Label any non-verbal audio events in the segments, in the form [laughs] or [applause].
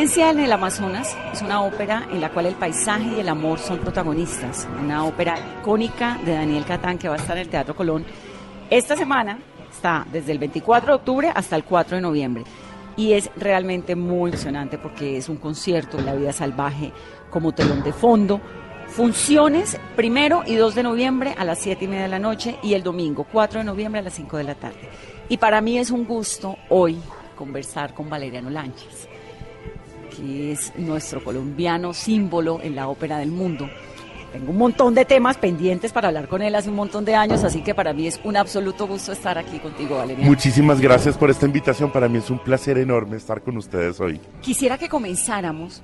Florencia en el Amazonas es una ópera en la cual el paisaje y el amor son protagonistas. Una ópera icónica de Daniel Catán que va a estar en el Teatro Colón. Esta semana está desde el 24 de octubre hasta el 4 de noviembre. Y es realmente muy emocionante porque es un concierto de la vida salvaje como telón de fondo. Funciones primero y 2 de noviembre a las 7 y media de la noche y el domingo 4 de noviembre a las 5 de la tarde. Y para mí es un gusto hoy conversar con Valeriano Lanchas que es nuestro colombiano símbolo en la ópera del mundo. Tengo un montón de temas pendientes para hablar con él hace un montón de años, así que para mí es un absoluto gusto estar aquí contigo, Valeria. Muchísimas gracias por esta invitación. Para mí es un placer enorme estar con ustedes hoy. Quisiera que comenzáramos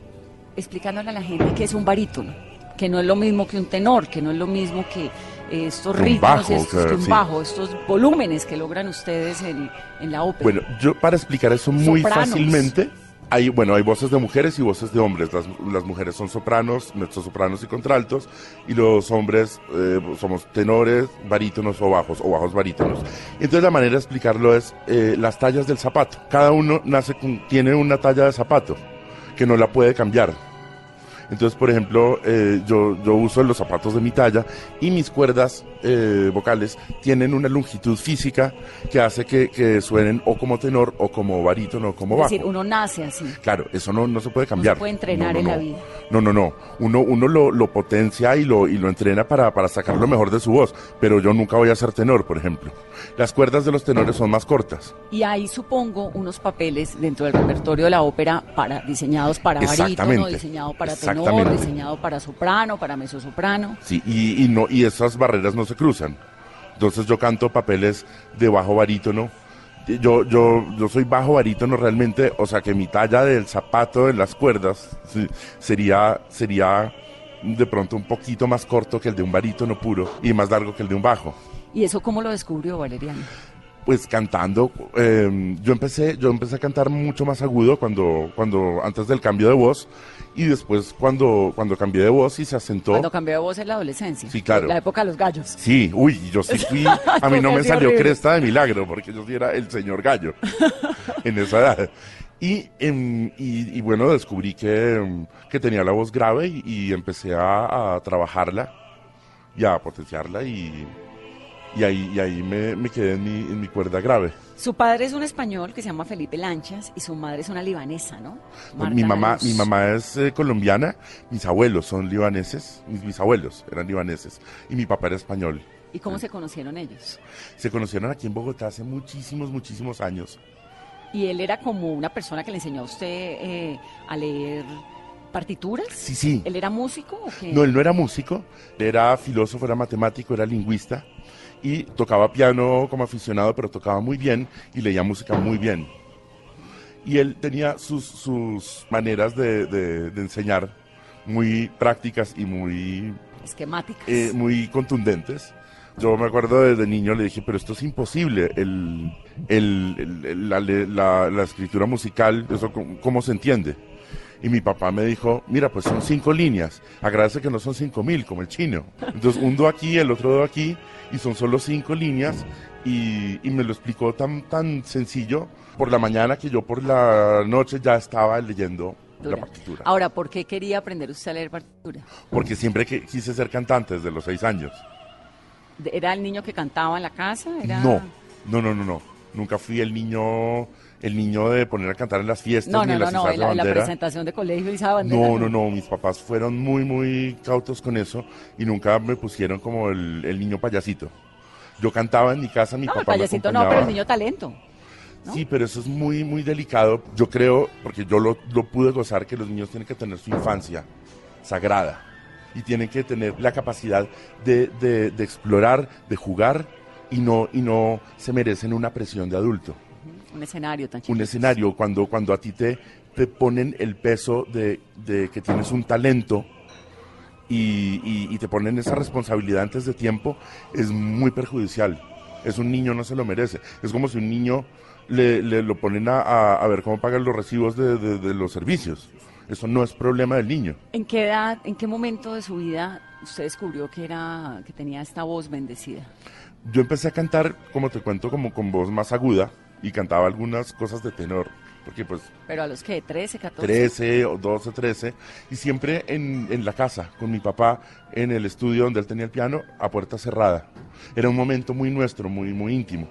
explicándole a la gente que es un barítono, que no es lo mismo que un tenor, que no es lo mismo que eh, estos ritmos, bajo, estos, que- que un sí. bajo, estos volúmenes que logran ustedes en, en la ópera. Bueno, yo para explicar eso muy Sopranos. fácilmente, hay, bueno, hay voces de mujeres y voces de hombres. Las, las mujeres son sopranos, mezzosopranos y contraltos, y los hombres eh, somos tenores, barítonos o bajos, o bajos barítonos. Entonces la manera de explicarlo es eh, las tallas del zapato. Cada uno nace tiene una talla de zapato que no la puede cambiar. Entonces, por ejemplo, eh, yo, yo uso los zapatos de mi talla y mis cuerdas eh, vocales tienen una longitud física que hace que, que suenen o como tenor o como barítono o como es bajo. decir, uno nace así. Claro, eso no, no se puede cambiar. puede entrenar No, no, en la no. vida. No, no, no. Uno, uno lo, lo potencia y lo, y lo entrena para, para sacar lo mejor de su voz. Pero yo nunca voy a ser tenor, por ejemplo. Las cuerdas de los tenores son más cortas. Y hay, supongo, unos papeles dentro del repertorio de la ópera para diseñados para barítono, diseñado para tenor, diseñado para soprano, para mezzosoprano. Sí, y, y no, y esas barreras no se cruzan. Entonces yo canto papeles de bajo barítono. Yo, yo, yo soy bajo barítono realmente, o sea que mi talla del zapato en las cuerdas sí, sería, sería de pronto un poquito más corto que el de un barítono puro y más largo que el de un bajo. ¿Y eso cómo lo descubrió Valeriano? Pues cantando, eh, yo empecé, yo empecé a cantar mucho más agudo cuando, cuando, antes del cambio de voz, y después cuando, cuando cambié de voz y se asentó. Cuando cambió de voz en la adolescencia. Sí, claro. La época de los gallos. Sí, uy, yo sí fui, [laughs] a mí no me salió horrible. cresta de milagro, porque yo sí era el señor gallo [laughs] en esa edad. Y, em, y, y bueno, descubrí que, em, que tenía la voz grave y, y empecé a, a trabajarla y a potenciarla y, y ahí, y ahí me, me quedé en mi, en mi cuerda grave. Su padre es un español que se llama Felipe Lanchas y su madre es una libanesa, ¿no? Marta mi mamá, mi mamá es eh, colombiana, mis abuelos son libaneses, mis bisabuelos eran libaneses y mi papá era español. ¿Y cómo se conocieron ellos? Se conocieron aquí en Bogotá hace muchísimos, muchísimos años. Y él era como una persona que le enseñó a usted eh, a leer partituras. Sí, sí. ¿Él era músico o qué? No, él no era músico, era filósofo, era matemático, era lingüista y tocaba piano como aficionado, pero tocaba muy bien y leía música muy bien. Y él tenía sus, sus maneras de, de- de enseñar muy prácticas y muy, Esquemáticas. eh, muy contundentes. Yo me acuerdo desde niño, le dije, pero esto es imposible, el, el- la, la- la escritura musical, eso cómo, se entiende. Y Y mi papá me dijo, mira, pues son cinco líneas, agradece que no son cinco mil, como el chino. Entonces, un do aquí, el otro do aquí, y son solo cinco líneas, y, y me lo explicó tan, tan sencillo por la mañana que yo por la noche ya estaba leyendo la partitura. Ahora, ¿por qué quería aprender usted a leer partitura? Porque siempre que quise ser cantante desde los seis años. ¿Era el niño que cantaba en la casa? Era... No, no, no, no, no. Nunca fui el niño, el niño de poner a cantar en las fiestas No, ni no, en no, las no, de la, presentación de colegio y esa bandera. No, no, no, mis papás fueron muy, muy cautos con eso y nunca me pusieron como el, el niño payasito. Yo cantaba en mi casa, mi No, el papá me payasito no, pero el niño talento. ¿no? Sí, pero eso es muy, muy delicado. Yo creo, porque yo lo, lo pude gozar, que los niños tienen que tener su infancia sagrada y tienen que tener la capacidad de, de- de explorar, de jugar y no, y no se merecen una presión de adulto. Un escenario tan Un escenario cuando, cuando a ti te, te ponen el peso de, de que tienes un talento y, y- y te ponen esa responsabilidad antes de tiempo, es muy perjudicial. Es un niño, no se lo merece. Es como si un niño le, le lo ponen a, a- a ver cómo pagan los recibos de, de- de los servicios. Eso no es problema del niño. ¿En qué edad, en qué momento de su vida usted descubrió que era, que tenía esta voz bendecida? Yo empecé a cantar, como te cuento, como con voz más aguda y cantaba algunas cosas de tenor, porque pues Pero a los que, 13, 14. 13 o 12, 13, y siempre en, en la casa, con mi papá, en el estudio donde él tenía el piano, a puerta cerrada. Era un momento muy nuestro, muy, muy íntimo.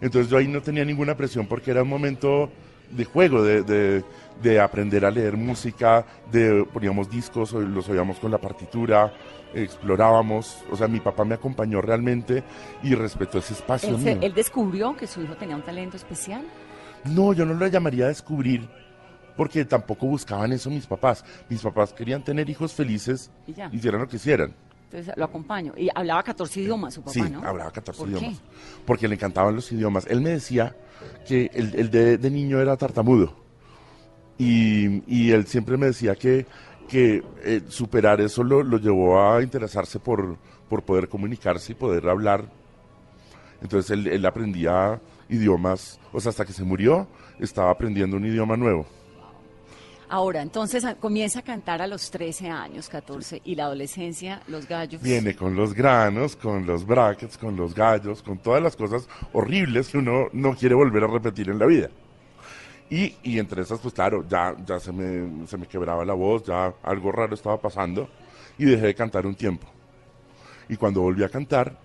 Entonces yo ahí no tenía ninguna presión porque era un momento de juego, de, de- de aprender a leer música, de poníamos discos, los oíamos con la partitura, explorábamos, o sea, mi papá me acompañó realmente y respetó ese espacio Él, mío. él descubrió que su hijo tenía un talento especial. No, yo no lo llamaría descubrir, porque tampoco buscaban eso mis papás. Mis papás querían tener hijos felices, Y ya. hicieran lo que hicieran. Entonces lo acompaño. Y hablaba 14 idiomas su papá, sí, ¿no? hablaba 14 ¿Por idiomas. qué? Porque le encantaban los idiomas. Él me decía que el, el de, de niño era tartamudo. Y, y él siempre me decía que, que eh, superar eso lo, lo llevó a interesarse por, por poder comunicarse y poder hablar. Entonces él, él aprendía idiomas, o sea, hasta que se murió, estaba aprendiendo un idioma nuevo. Ahora, entonces a- comienza a cantar a los 13 años, 14, y la adolescencia, los gallos. Viene con los granos, con los brackets, con los gallos, con todas las cosas horribles que uno no quiere volver a repetir en la vida. Y, entre esas, pues claro, ya, ya se, me, se me quebraba la voz, ya algo raro estaba pasando y dejé de cantar un tiempo. Y cuando volví a cantar,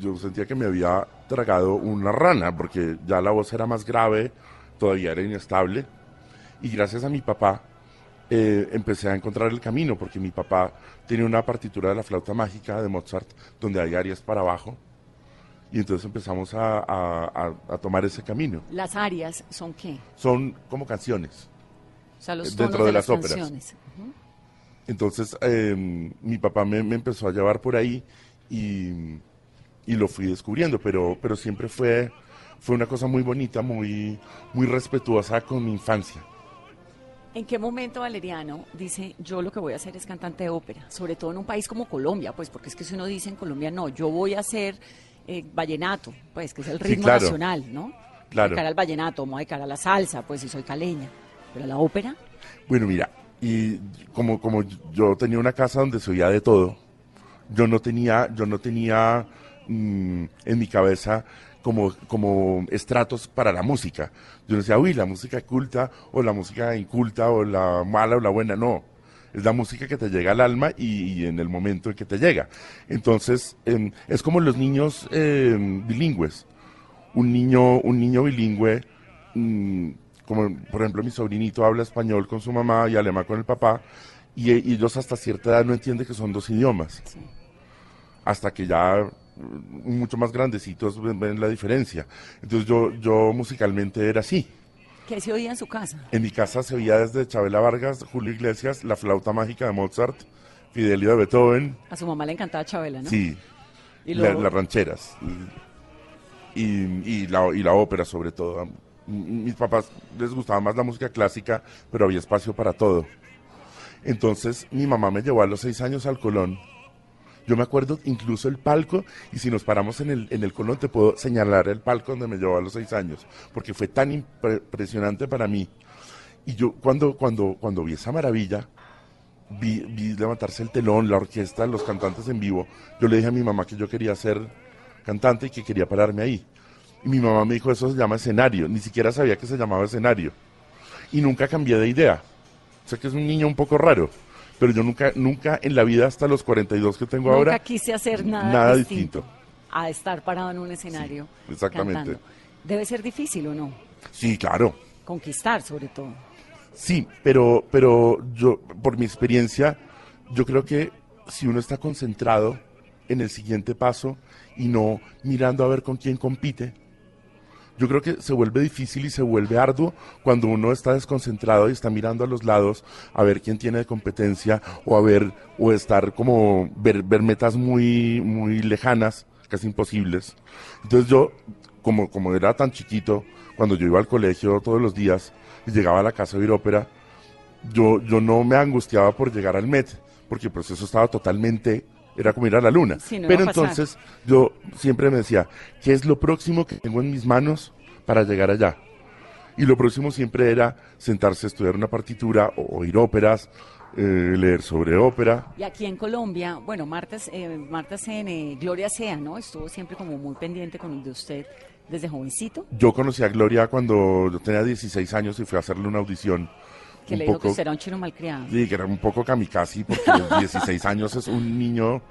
yo sentía que me había tragado una rana, porque ya la voz era más grave, todavía era inestable. Y gracias a mi papá, eh, empecé a encontrar el camino, porque mi papá tiene una partitura de la flauta mágica de Mozart, donde hay áreas para abajo. Y entonces empezamos a, a- tomar ese camino. Las arias son qué? Son como canciones. O sea, los Dentro tonos de de, las las, óperas. canciones. Entonces eh, mi papá me, me empezó a llevar por ahí y, y lo fui descubriendo, pero, pero siempre fue, fue una cosa muy bonita, muy, muy respetuosa con mi infancia. ¿En qué momento Valeriano dice, yo lo que voy a hacer es cantante de ópera? Sobre todo en un país como Colombia, pues porque es que si uno dice en Colombia, no, yo voy a hacer eh, vallenato, pues que es el Sí, ritmo claro. nacional, ¿no? Claro. De cara al vallenato, de cara a la salsa, pues si soy caleña. Pero la ópera, Bueno, mira, y como, como yo tenía una casa donde se oía de todo, yo no tenía, yo no tenía mm, en mi cabeza como, como estratos para la música. Yo no decía, uy, la música culta, o la música inculta, o la mala, o la buena, no. Es la música que te llega al alma y, y en el momento en que te llega. Entonces, es como los niños em, bilingües. Un niño, un niño bilingüe mm, como por ejemplo mi sobrinito habla español con su mamá y alemán con el papá, y, e- y ellos hasta cierta edad no entienden que son dos idiomas. Hasta que ya mm, mucho más grandecitos ven, ven la diferencia. Entonces yo, yo musicalmente era así. ¿Qué se oía en su casa? En mi casa se oía desde Chabela Vargas, Julio Iglesias, la flauta mágica de Mozart, Fidelio de Beethoven, A su mamá le encantaba Chabela, ¿no? sí, Y la- luego- las rancheras y, y la, y la ópera sobre todo. Mis papás les gustaba más la música clásica, pero había espacio para todo. Entonces mi mamá me llevó a los seis años al Colón. Yo me acuerdo incluso el palco, y si nos paramos en el, en el Colón te puedo señalar el palco donde me llevó a los seis años, porque fue tan impre- impresionante para mí. Y yo cuando, cuando, cuando vi esa maravilla, vi, vi levantarse el telón, la orquesta, los cantantes en vivo, yo le dije a mi mamá que yo quería ser cantante y que quería pararme ahí. Y mi mamá me dijo, eso se llama escenario. Ni siquiera sabía que se llamaba escenario. Y nunca cambié de idea. Sé que es un niño un poco raro, pero yo nunca, nunca en la vida hasta los 42 que tengo Nunca ahora, quise hacer nada, nada distinto, distinto. a estar parado en un escenario. Sí, exactamente. cantando. Debe ser difícil o no, Sí, claro. conquistar sobre todo. Sí, pero, pero yo, por mi experiencia, yo creo que si uno está concentrado en el siguiente paso y no mirando a ver con quién compite, yo creo que se vuelve difícil y se vuelve arduo cuando uno está desconcentrado y está mirando a los lados a ver quién tiene competencia o a ver o estar como ver, ver metas muy muy lejanas, casi imposibles. Entonces yo como como era tan chiquito, cuando yo iba al colegio todos los días y llegaba a la casa de oír ópera, yo yo no me angustiaba por llegar al Met, porque pues eso estaba totalmente era como ir a la luna. Sí, no Pero entonces yo siempre me decía, ¿qué es lo próximo que tengo en mis manos para llegar allá? Y lo próximo siempre era sentarse a estudiar una partitura o oír óperas, eh, leer sobre ópera. Y aquí en Colombia, bueno, Marta, eh, Marta CN, Gloria Sea, ¿no? Estuvo siempre como muy pendiente con de usted desde jovencito, Yo conocí a Gloria cuando yo tenía 16 años y fui a hacerle una audición. Que un le dijo que poco- usted era un chino malcriado. Sí, que era un poco kamikaze, porque a los 16 años es un niño.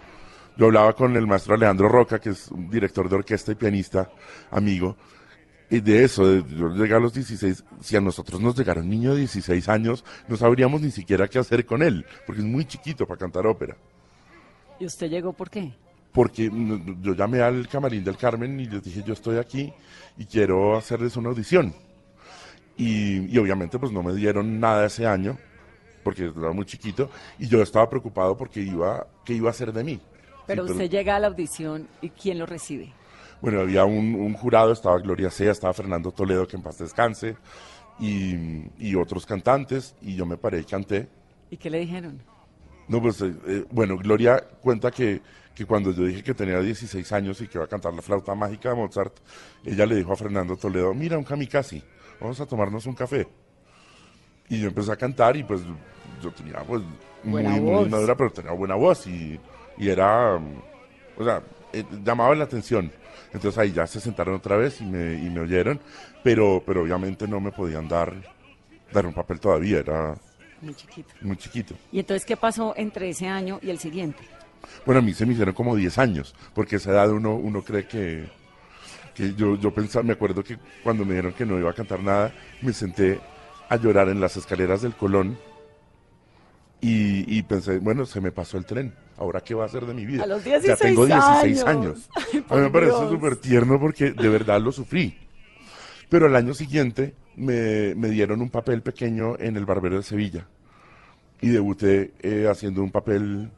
Yo hablaba con el maestro Alejandro Roca, que es un director de orquesta y pianista, amigo, y de eso, de- yo llegué a los 16, si a nosotros nos llegara un niño de 16 años, no sabríamos ni siquiera qué hacer con él, porque es muy chiquito para cantar ópera. ¿Y usted llegó por qué? Porque yo llamé al camarín del Carmen y les dije, yo estoy aquí y quiero hacerles una audición. Y, y obviamente pues no me dieron nada ese año, porque era muy chiquito, y yo estaba preocupado porque iba, ¿qué iba a hacer de mí? Pero Sí, usted llega a la audición y ¿quién lo recibe? Bueno, había un, un jurado, estaba Gloria Sea, estaba Fernando Toledo, que en paz descanse, y, y otros cantantes, y yo me paré y canté. ¿Y qué le dijeron? No, pues, eh, eh, bueno, Gloria cuenta que, que cuando yo dije que tenía 16 años y que iba a cantar la flauta mágica de Mozart, ella le dijo a Fernando Toledo, mira, un kamikaze, vamos a tomarnos un café. Y yo empecé a cantar y pues yo tenía pues muy, Buena muy voz. madura, pero tenía buena voz y, y era, o sea, eh, llamaba la atención. Entonces ahí ya se sentaron otra vez y me, y me oyeron, pero, pero obviamente no me podían dar, dar un papel todavía, era Muy chiquito. muy chiquito. ¿Y entonces qué pasó entre ese año y el siguiente? Bueno, a mí se me hicieron como 10 años, porque a esa edad uno, uno cree que, que yo, yo pensaba, me acuerdo que cuando me dijeron que no iba a cantar nada, me senté a llorar en las escaleras del Colón y, y pensé, bueno, se me pasó el tren, ¿ahora qué va a hacer de mi vida? A los ya 16 tengo 16 años. años. Ay, [laughs] a mí me parece súper tierno porque de verdad lo sufrí. Pero al año siguiente me, me dieron un papel pequeño en El Barbero de Sevilla y debuté eh, haciendo un papel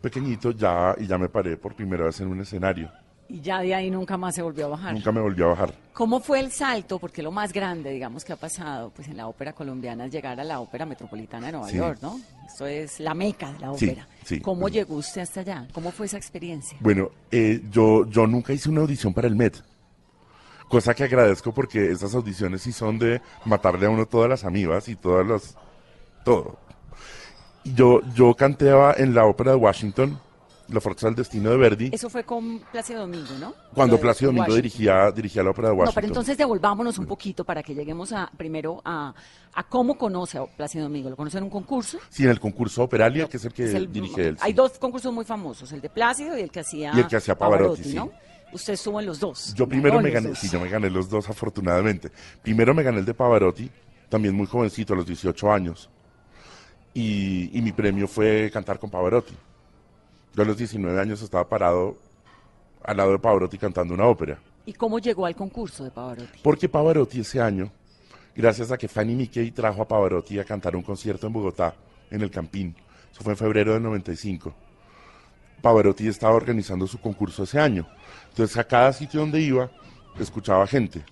pequeñito ya y ya me paré por primera vez en un escenario. Y ya de ahí nunca más se volvió a bajar. Nunca me volvió a bajar. ¿Cómo fue el salto? Porque lo más grande, digamos, que ha pasado pues en la ópera colombiana es llegar a la ópera metropolitana de Nueva Sí. York, ¿no? Esto es la meca de la ópera. sí. ¿Cómo llegó usted hasta allá? ¿Cómo fue esa experiencia? Bueno, eh, yo, yo nunca hice una audición para el Met. Cosa que agradezco porque esas audiciones sí son de matarle a uno todas las amigas y todas las... todo. Yo, yo canteaba en la ópera de Washington, La Fuerza del Destino de Verdi, Eso fue con Plácido Domingo, ¿no? cuando de Plácido Domingo Washington. dirigía, dirigía la ópera de No, Washington. pero entonces devolvámonos un poquito para que lleguemos a primero a, a cómo conoce a Plácido Domingo. ¿Lo conoce en un concurso? Sí, en el concurso Operalia, que es el que Es el- dirige él. Hay sí. dos concursos muy famosos, el de Plácido y el que hacía Y el que hacía Pavarotti, sí. ¿no? Usted estuvo en los dos. Yo primero me gané, sí, yo me gané los dos afortunadamente. Primero me gané el de Pavarotti, también muy jovencito, a los 18 años. Y, y mi premio fue cantar con Pavarotti. Yo a los 19 años estaba parado al lado de Pavarotti cantando una ópera. ¿Y cómo llegó al concurso de Pavarotti? Porque Pavarotti ese año, gracias a que Fanny Mickey trajo a Pavarotti a cantar un concierto en Bogotá, en el Campín, eso fue en febrero del 95, Pavarotti estaba organizando su concurso ese año. Entonces a cada sitio donde iba, escuchaba gente.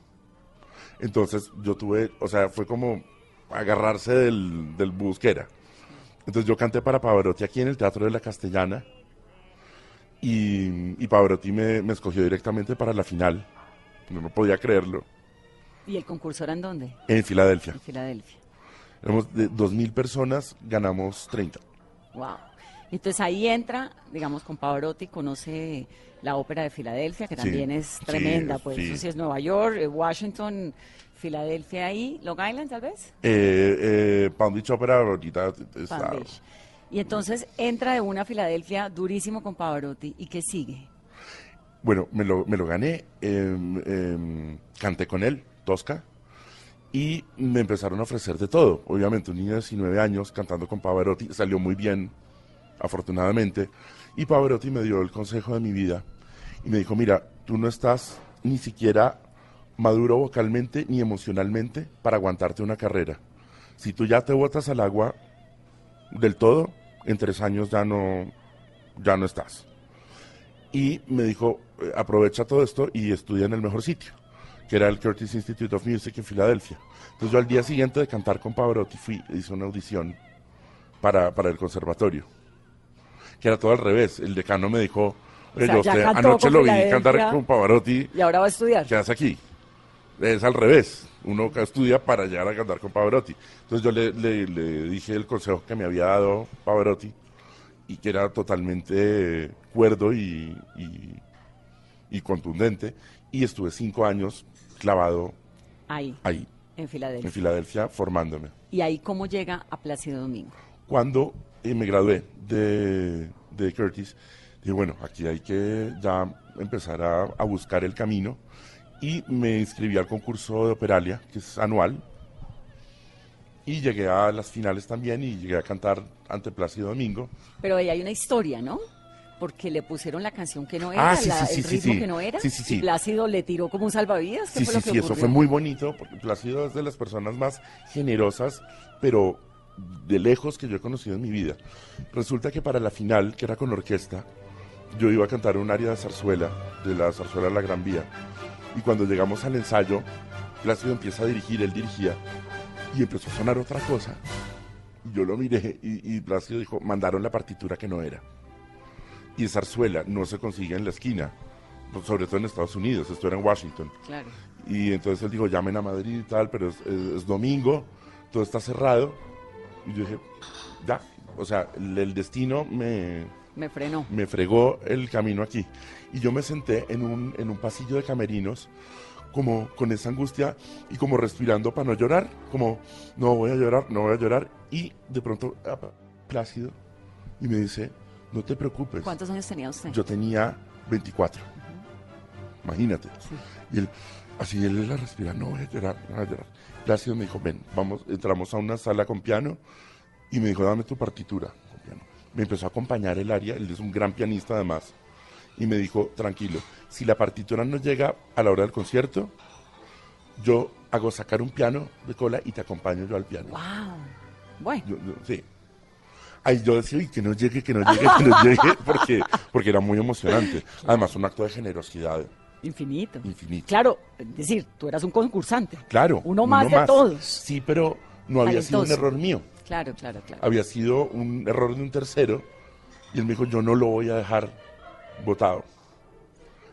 Entonces yo tuve, o sea, fue como agarrarse del, del bus que era. Entonces yo canté para Pavarotti aquí en el Teatro de la Castellana y, y Pavarotti me, me escogió directamente para la final. No, no podía creerlo. ¿Y el concurso era en dónde? En Filadelfia. En Filadelfia. Éramos de 2.000 personas, ganamos 30. Wow. Entonces ahí entra, digamos, con Pavarotti, conoce la ópera de Filadelfia, que Sí, también es sí, tremenda, pues sí. eso sí es Nueva York, eh, Washington, Filadelfia ahí, Long Island tal vez, Eh, eh, Palm Beach Opera ahorita está... Palm Beach. Y entonces entra de una Filadelfia durísimo con Pavarotti, ¿y qué sigue? Bueno, me lo, me lo gané, em, em, canté con él, Tosca, y me empezaron a ofrecer de todo. Obviamente, un niño de 19 años cantando con Pavarotti, salió muy bien, afortunadamente, y Pavarotti me dio el consejo de mi vida y me dijo, mira, tú no estás ni siquiera maduro vocalmente ni emocionalmente para aguantarte una carrera. Si tú ya te botas al agua del todo, en tres años ya no, ya no estás y me dijo, eh, aprovecha todo esto y estudia en el mejor sitio, que era el Curtis Institute of Music en Filadelfia. Entonces yo al día siguiente de cantar con Pavarotti fui, hice una audición para, para el conservatorio, que era todo al revés. El decano me dijo, oye, sea, yo usted anoche lo vi cantar con Pavarotti, Y ahora va a estudiar. ¿qué hace aquí? Es al revés. Uno estudia para llegar a cantar con Pavarotti. Entonces yo le, le- le dije el consejo que me había dado Pavarotti y que era totalmente cuerdo y, y- y contundente. Y estuve cinco años clavado Ahí, ahí, en Filadelfia. en Filadelfia, formándome. ¿Y ahí cómo llega a Plácido Domingo? Cuando eh, me gradué de, de Curtis, dije, bueno, aquí hay que ya empezar a, a buscar el camino. Y me inscribí al concurso de Operalia, que es anual. Y llegué a las finales también y llegué a cantar ante Plácido Domingo. Pero ahí hay una historia, ¿no? Porque le pusieron la canción que no era, Ah, sí, la- sí, el sí, ritmo sí. que no era. Sí, sí, sí. Y Plácido le tiró como un salvavidas. ¿Qué Sí, fue sí, lo que sí, eso ocurrió? fue muy bonito, porque Plácido es de las personas más generosas, pero de lejos que yo he conocido en mi vida. Resulta que para la final, que era con orquesta, yo iba a cantar un área de zarzuela, de la zarzuela La Gran Vía. Y cuando llegamos al ensayo, Plácido empieza a dirigir, él dirigía, y empezó a sonar otra cosa. Y yo lo miré y, y Plácido dijo, mandaron la partitura que no era. Y zarzuela no se consigue en la esquina, sobre todo en Estados Unidos, esto era en Washington. Claro. Y entonces él dijo, llamen a Madrid y tal, pero es, es- es domingo, todo está cerrado. Y yo dije, ya, o sea, el, el destino me, Me frenó. me fregó el camino aquí. Y yo me senté en un, en un pasillo de camerinos, como con esa angustia y como respirando para no llorar, como, no voy a llorar, no voy a llorar. Y de pronto, apa, Plácido, y me dice, no te preocupes. ¿Cuántos años tenía usted? Yo tenía 24. Imagínate. Y él, así él la respira, no voy a llorar, no voy a llorar. Plácido me dijo, ven, vamos, entramos a una sala con piano y me dijo, dame tu partitura. Me empezó a acompañar el área, él es un gran pianista además. Y me dijo, tranquilo, si la partitura no llega a la hora del concierto, yo hago sacar un piano de cola y te acompaño yo al piano. ¡Wow! Bueno, Yo- yo- sí. Ay, yo decía, "Uy, que no llegue, que no llegue, que no llegue, [laughs] porque, porque era muy emocionante. Además, un acto de generosidad infinito. infinito. Claro, es decir, tú eras un concursante. Claro. Uno más de todos. Sí, pero no había sido un error mío. Claro, claro, claro. Había sido un error de un tercero. Y él me dijo, yo no lo voy a dejar votado.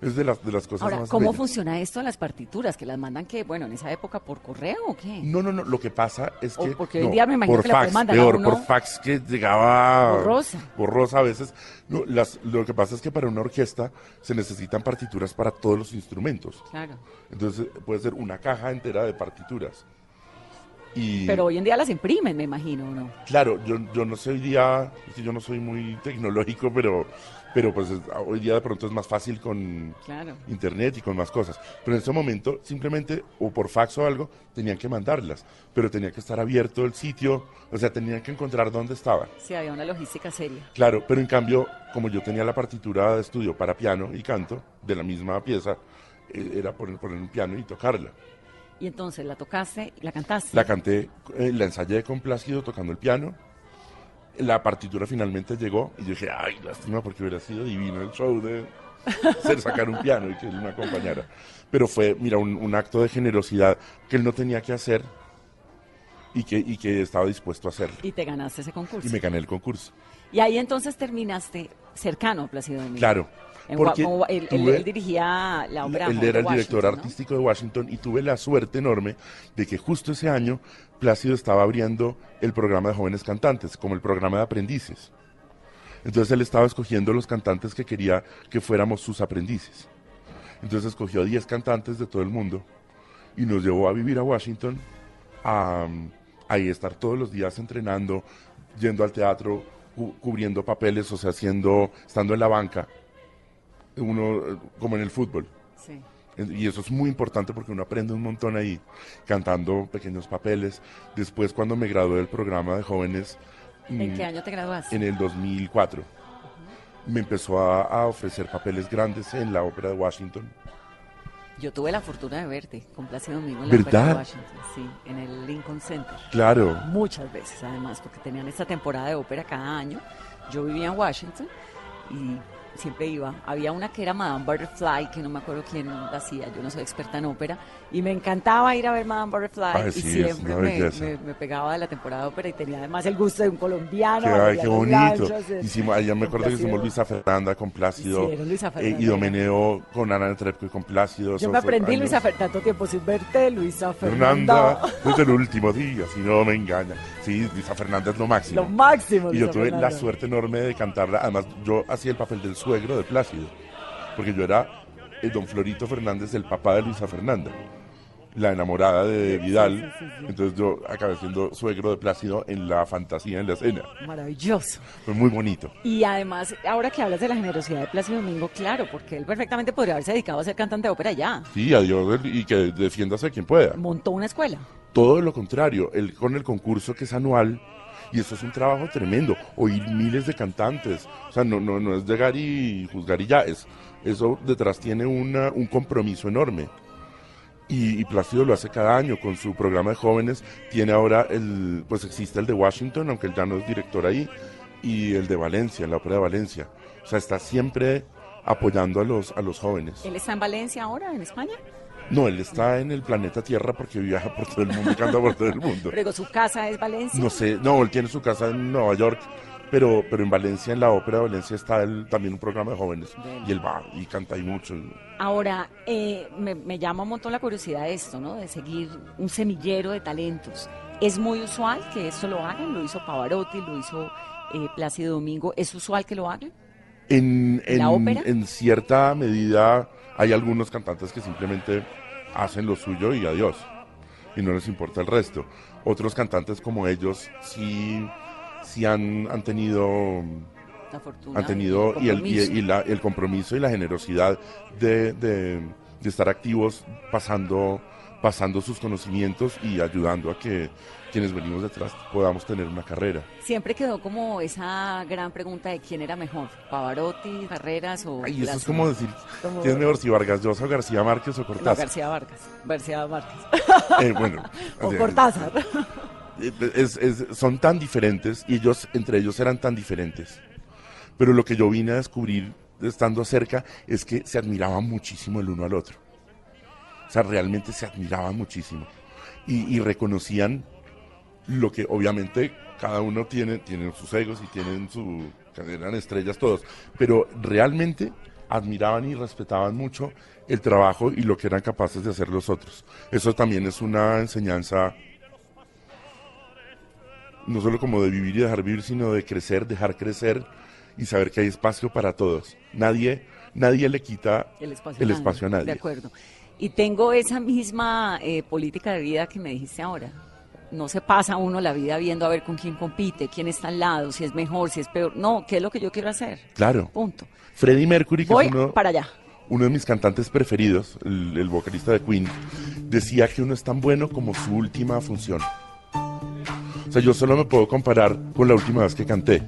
Es de las, de las cosas Ahora, más ¿cómo bellas. funciona esto de las partituras? ¿Que las mandan que, bueno, en esa época por correo o qué? No, no, no. Lo que pasa es O que. porque hoy en no, día me imagino por que fax, mandar a peor, uno- por fax que llegaba. Borrosa. Borrosa a veces. No, las, lo que pasa es que para una orquesta se necesitan partituras para todos los instrumentos. Claro. Entonces puede ser una caja entera de partituras. Y, Pero hoy en día las imprimen, me imagino, ¿no? Claro, yo, yo no sé hoy día, yo no soy muy tecnológico, pero, pero pues es- hoy día de pronto es más fácil con Claro. internet y con más cosas. Pero en ese momento simplemente o por fax o algo tenían que mandarlas, pero tenía que estar abierto el sitio, o sea, tenían que encontrar dónde estaban. Sí, había una logística seria. Claro, pero en cambio, como yo tenía la partitura de estudio para piano y canto de la misma pieza, eh, era poner, poner un piano y tocarla. Y entonces la tocaste, la cantaste. La canté, eh, la ensayé con Plácido tocando el piano. La partitura finalmente llegó y yo dije, ay, lástima porque hubiera sido divino el show de ser sacar un piano y que él me acompañara. Pero fue, mira, un, un acto de generosidad que él no tenía que hacer y que, y que estaba dispuesto a hacer. Y te ganaste ese concurso. Y me gané el concurso. Y ahí entonces terminaste cercano a Plácido Domingo. Claro, Porque como- él, él- tuve- él dirigía la ópera. él era el director artístico de Washington y tuve la suerte enorme de que justo ese año Plácido estaba abriendo el programa de jóvenes cantantes, como el programa de aprendices. Entonces él estaba escogiendo los cantantes que quería que fuéramos sus aprendices. Entonces escogió a 10 cantantes de todo el mundo y nos llevó a vivir a Washington, a, ahí estar todos los días entrenando, yendo al teatro, cu- cubriendo papeles, o sea, haciendo, estando en la banca, uno eh, como en el fútbol. Sí. Y eso es muy importante porque uno aprende un montón ahí, cantando pequeños papeles. Después, cuando me gradué del programa de jóvenes, ¿En mm, qué año te graduaste? en el 2004, me empezó a, a ofrecer papeles grandes en la ópera de Washington. Yo tuve la fortuna de verte con Plácido Domingo en la ¿Verdad? ópera de Washington, sí, en el Lincoln Center. Claro, Muchas veces, además, porque tenían esta temporada de ópera cada año. Yo vivía en Washington y siempre iba. Había una que era Madame Butterfly, que no me acuerdo quién la hacía, yo no soy experta en ópera, y me encantaba ir a ver Madame Butterfly Ay, y sí, es siempre me, belleza. me- me pegaba de la temporada de ópera y tenía además el gusto de un colombiano. que, ay, qué bonito. en- Hicimos, allá me acuerdo que hicimos. Luisa Fernanda con Plácido, eh, Fernanda. Idomeneo con Ana Netrebko y con Plácido. Yo me aprendí años. Luisa Fernanda, tanto tiempo sin verte, Luisa Fernanda, Fernanda. desde el [laughs] último día, si no me engaña. Sí, Luisa Fernanda es lo máximo. Lo máximo. Y yo tuve la suerte enorme de cantarla. Además, yo hacía el papel del suegro de Plácido. Porque yo era el don Florito Fernández, el papá de Luisa Fernanda. La enamorada de Vidal. Entonces yo acabé siendo suegro de Plácido en la fantasía, en la escena. Maravilloso. Fue muy bonito. Y además, ahora que hablas de la generosidad de Plácido Domingo, claro, porque él perfectamente podría haberse dedicado a ser cantante de ópera ya. Sí, adiós y que defiéndase quien pueda. Montó una escuela. Todo lo contrario, él con el concurso que es anual, y eso es un trabajo tremendo, oír miles de cantantes, o sea, no, no, no es llegar y juzgar y ya, es, eso detrás tiene una, un compromiso enorme. Y, y Plácido lo hace cada año con su programa de jóvenes, tiene ahora el, pues existe el de Washington, aunque él ya no es director ahí, y el de Valencia, la ópera de Valencia. O sea, está siempre apoyando a los, a los jóvenes. Él está en Valencia ahora, en España. No, él está en el planeta Tierra porque viaja por todo el mundo [laughs] canta por todo el mundo. Pero su casa es Valencia. No sé, no, él tiene su casa en Nueva York, pero, pero en Valencia, en la ópera de Valencia, está el- también un programa de jóvenes. Y él va y canta ahí mucho. Ahora, eh, me, me llama un montón la curiosidad esto, ¿no? De seguir un semillero de talentos. ¿Es muy usual que esto lo hagan? Lo hizo Pavarotti, lo hizo eh, Plácido Domingo. ¿Es usual que lo hagan? En, ¿La en- ópera? en cierta medida, hay algunos cantantes que simplemente hacen lo suyo y adiós. Y no les importa el resto. Otros cantantes como ellos sí, sí han, han tenido La fortuna. han tenido y, el, y, compromiso. y la- el compromiso y la generosidad de, de- de estar activos pasando, pasando sus conocimientos y ayudando a que quienes venimos detrás podamos tener una carrera. Siempre quedó como esa gran pregunta de quién era mejor, Pavarotti, Carreras o Ay, eso es como decir, Como- ¿quién es mejor, si Vargas Llosa, o García Márquez o No, Cortázar? García Vargas, García Márquez. Eh, bueno, [laughs] o Cortázar. Son tan diferentes y ellos, entre ellos eran tan diferentes. Pero lo que yo vine a descubrir estando cerca es que se admiraban muchísimo el uno al otro. O sea, realmente se admiraban muchísimo. Y, y reconocían lo que obviamente cada uno tiene, tienen sus egos y tienen su... eran estrellas todos. Pero realmente admiraban y respetaban mucho el trabajo y lo que eran capaces de hacer los otros. Eso también es una enseñanza no solo como de vivir y dejar vivir, sino de crecer, dejar crecer y saber que hay espacio para todos. Nadie, nadie le quita El espacio, el a nadie, espacio a nadie. De acuerdo. Y tengo esa misma eh, política de vida que me dijiste ahora. No se pasa uno la vida viendo a ver con quién compite, quién está al lado, si es mejor, si es peor. No, ¿qué es lo que yo quiero hacer? Claro. Punto. Freddie Mercury, que Voy es uno, para allá. uno de mis cantantes preferidos, el, el vocalista de Queen, decía que uno es tan bueno como su última función. Yo solo me puedo comparar con la última vez que canté.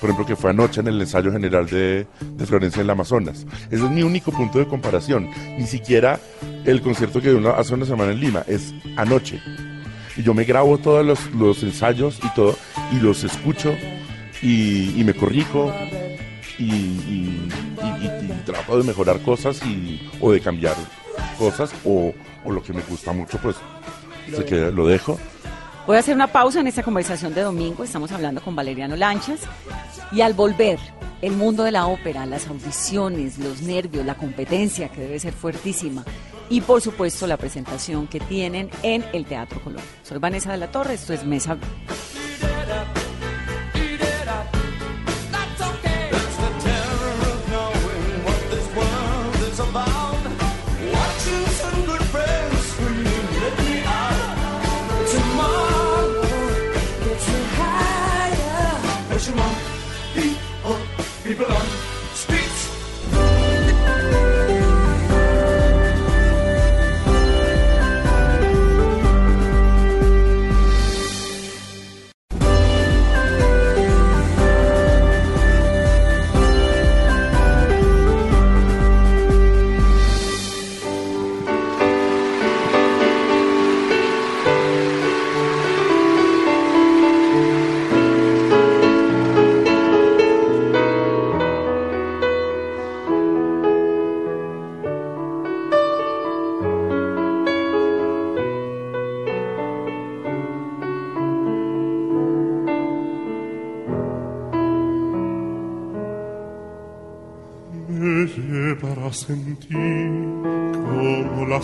Por ejemplo, que fue anoche en el ensayo general de, de Florencia en el Amazonas. Ese es mi único punto de comparación. Ni siquiera el concierto que dio hace una semana en Lima, es anoche. Y yo me grabo todos los, los ensayos y todo, y los escucho, y, me corrijo, y, trato de mejorar cosas y, o de cambiar cosas, o, o lo que me gusta mucho, pues se queda- lo dejo. Voy a hacer una pausa en esta conversación de domingo. Estamos hablando con Valeriano Lanchas. Y al volver, el mundo de la ópera, las audiciones, los nervios, la competencia que debe ser fuertísima y por supuesto la presentación que tienen en el Teatro Colón. Soy Vanessa de la Torre, esto es Mesa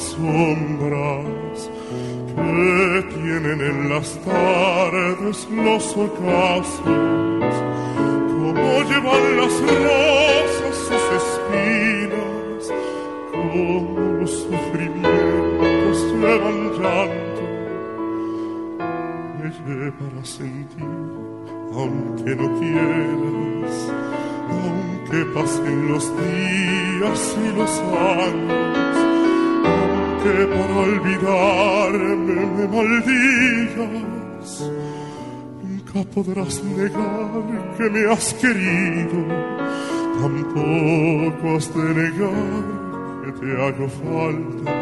sombras que tienen en las tardes los ocasos, podrás negar que me has querido, tampoco has de negar que te hago falta.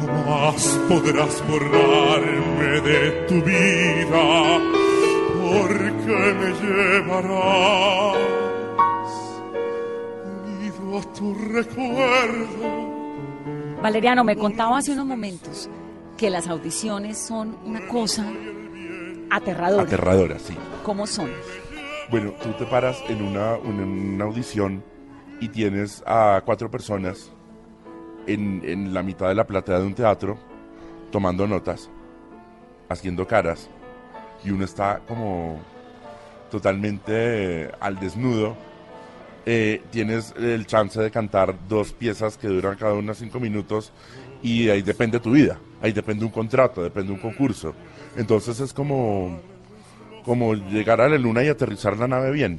Jamás podrás borrarme de tu vida, porque me llevarás unido a tu recuerdo. Valeriano, me contaba hace unos momentos que las audiciones son una cosa aterradora. Aterradora, sí. ¿Cómo son? Bueno, tú te paras en una, una- una audición y tienes a cuatro personas en, en la mitad de la platea de un teatro tomando notas, haciendo caras, y uno está como totalmente eh, al desnudo. Eh, tienes el chance de cantar dos piezas que duran cada una cinco minutos y ahí depende tu vida, ahí depende un contrato, depende un concurso. Entonces es como, como llegar a la luna y aterrizar la nave bien.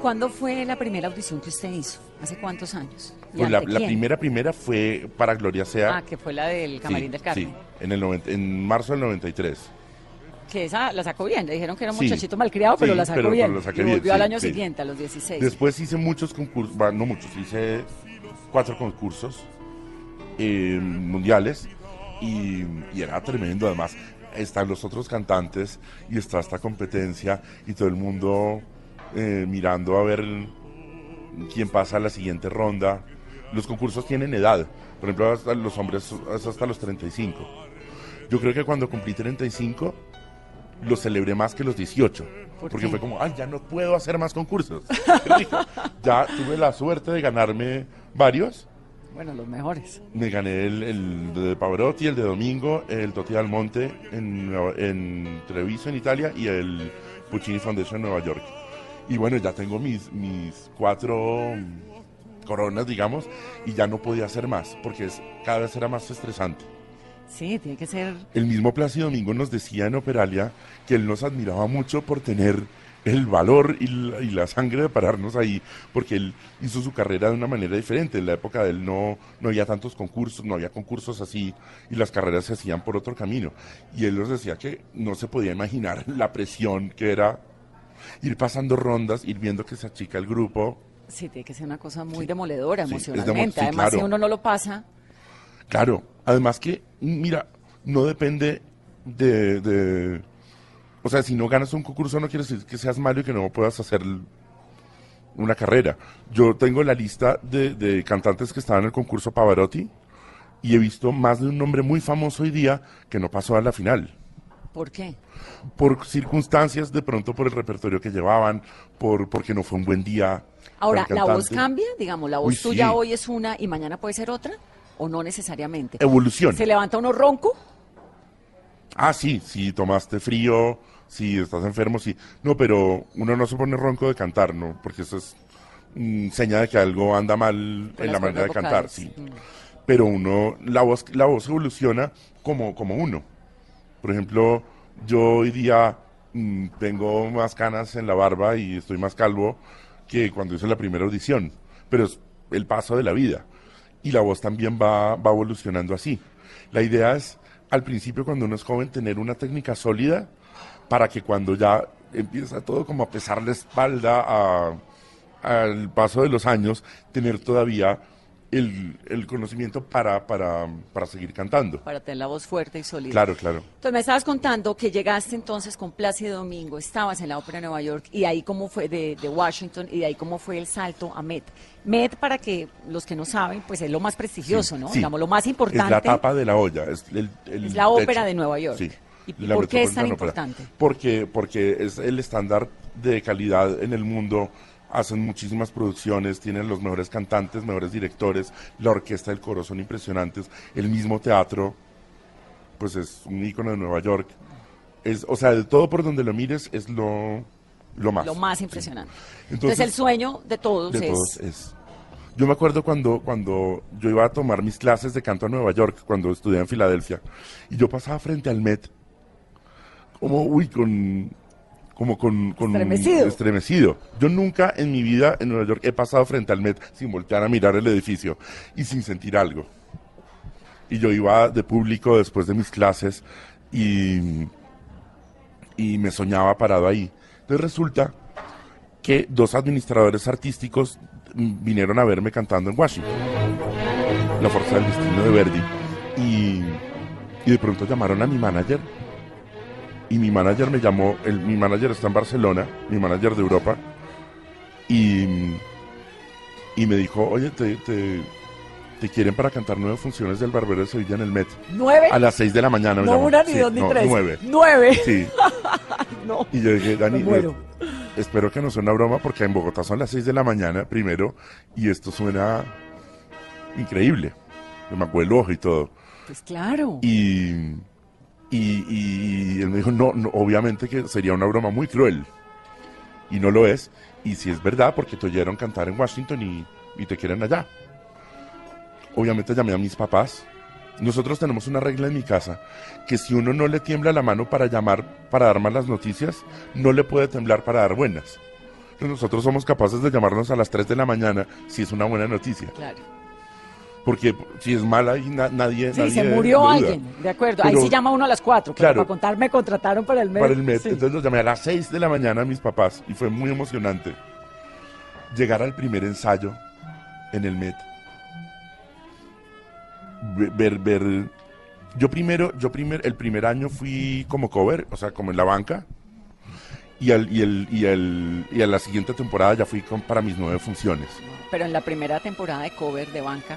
¿Cuándo fue la primera audición que usted hizo? ¿Hace cuántos años? ¿Y Pues la, primera primera fue para Gloria Sea. Ah, que fue la del Camarín sí, del Carmen. sí, en, el noventa- en marzo del 93. Que esa la sacó bien. Le dijeron que era un Sí. muchachito malcriado, pero la sacó pero- bien. pero saqué y bien, volvió al año siguiente, a los 16. Después hice muchos concursos, bueno, no muchos, hice cuatro concursos eh, mundiales y, y era tremendo. Además, están los otros cantantes y está esta competencia y todo el mundo eh, mirando a ver quién pasa a la siguiente ronda. Los concursos tienen edad, por ejemplo, hasta los hombres es hasta los 35. Yo creo que cuando cumplí 35 lo celebré más que los 18. ¿Por porque qué? fue como, ay, ya no puedo hacer más concursos. [laughs] Ya tuve la suerte de ganarme varios. Bueno, los mejores. Me gané el, el de Pavarotti, el de Domingo, el Totti Almonte en, Nueva- en Treviso, en Italia, y el Puccini Foundation en Nueva York. Y bueno, ya tengo mis, mis cuatro coronas, digamos, y ya no podía hacer más, porque es, cada vez era más estresante. Sí, tiene que ser. El mismo Plácido Domingo nos decía en Operalia que él nos admiraba mucho por tener el valor y la, y la sangre de pararnos ahí, porque él hizo su carrera de una manera diferente. En la época de él no, no había tantos concursos, no había concursos así, y las carreras se hacían por otro camino. Y él nos decía que no se podía imaginar la presión que era ir pasando rondas, ir viendo que se achica el grupo. Sí, tiene que ser una cosa muy demoledora Sí, es demo- emocionalmente. Además, claro. si uno no lo pasa, Claro, además que, mira, no depende de, de- O sea, si no ganas un concurso no quiere decir que seas malo y que no puedas hacer una carrera. Yo tengo la lista de, de cantantes que estaban en el concurso Pavarotti y he visto más de un nombre muy famoso hoy día que no pasó a la final. ¿Por qué? Por circunstancias, de pronto por el repertorio que llevaban, por porque no fue un buen día. Ahora, ¿la voz cambia? Digamos, ¿la voz Uy, tuya sí. hoy es una y mañana puede ser otra? ¿O no necesariamente? Evoluciona. ¿Se levanta uno ronco? Ah, sí, si tomaste frío, si estás enfermo, sí. No, pero uno no se pone ronco de cantar, ¿no? Porque eso es mm, seña de que algo anda mal Con en la manera de cuerdas cantar, vocales. sí. Mm. Pero uno, la voz, la voz evoluciona como, como uno. Por ejemplo, yo hoy día mm, tengo más canas en la barba y estoy más calvo que cuando hice la primera audición. Pero es el paso de la vida. Y la voz también va, va evolucionando así. La idea es, al principio, cuando uno es joven, tener una técnica sólida para que cuando ya empieza todo como a pesar la espalda al paso de los años, tener todavía el, el conocimiento para, para, para seguir cantando. Para tener la voz fuerte y sólida. Claro, claro. Entonces me estabas contando que llegaste entonces con Plácido Domingo, estabas en la Ópera de Nueva York y ahí cómo fue de, de Washington y de ahí cómo fue el salto a Met. Met, para que los que no saben, pues es lo más prestigioso, Sí, ¿no? sí. Digamos, lo más importante. Es la tapa de la olla. Es, el- el Es la ópera techo. de Nueva York. Sí. ¿Y por qué es tan importante? Porque, porque es el estándar de calidad en el mundo. Hacen muchísimas producciones, tienen los mejores cantantes, mejores directores, la orquesta del coro son impresionantes, el mismo teatro, pues es un ícono de Nueva York. Es, o sea, de todo por donde lo mires es lo, lo más. Lo más Sí. impresionante. Entonces, Entonces, el sueño de todos de es todos es. Yo me acuerdo cuando, cuando yo iba a tomar mis clases de canto a Nueva York, cuando estudié en Filadelfia, y yo pasaba frente al Met, como, uy, con, como con, con Estremecido. estremecido. Yo nunca en mi vida en Nueva York he pasado frente al Met sin voltear a mirar el edificio y sin sentir algo. Y yo iba de público después de mis clases y, y me soñaba parado ahí. Entonces resulta que dos administradores artísticos vinieron a verme cantando en Washington. La fuerza del destino de Verdi. Y, y de pronto llamaron a mi manager. Y mi manager me llamó, el, mi manager está en Barcelona, mi manager de Europa. Y, y me dijo, oye, te, te, te quieren para cantar nueve funciones del Barbero de Sevilla en el Met. nueve. A las seis de la mañana me no llamó. una, ni Sí, dos, ni no, tres. Nueve. Nueve. Sí. [laughs] No. Y yo dije, Dani, muero. eh, espero que no sea una broma porque en Bogotá son las 6 de la mañana primero y esto suena increíble. Me acuerdo el ojo y todo. Pues claro. Y, y, él me dijo, no, no, obviamente que sería una broma muy cruel. Y no lo es. Y si es verdad, porque te oyeron cantar en Washington y, y te quieren allá. Obviamente llamé a mis papás. Nosotros tenemos una regla en mi casa, que si uno no le tiembla la mano para llamar, para dar malas noticias, no le puede temblar para dar buenas. Nosotros somos capaces de llamarnos a las 3 de la mañana si es una buena noticia. Claro. Porque si es mala y na- nadie... Sí, nadie se murió duda. alguien, de acuerdo. Ahí Pero- sí llama uno a las cuatro. Claro. Para contar, me contrataron para el mes. para el Met. Sí. Entonces los llamé a las 6 de la mañana a mis papás y fue muy emocionante llegar al primer ensayo en el Met. Ve- Ver, ver, yo primero, yo primer, el primer año fui como cover, o sea, como en la banca. Y, al, y, el, y, el, y a la siguiente temporada ya fui con, para mis nueve funciones. Pero en la primera temporada de cover de banca,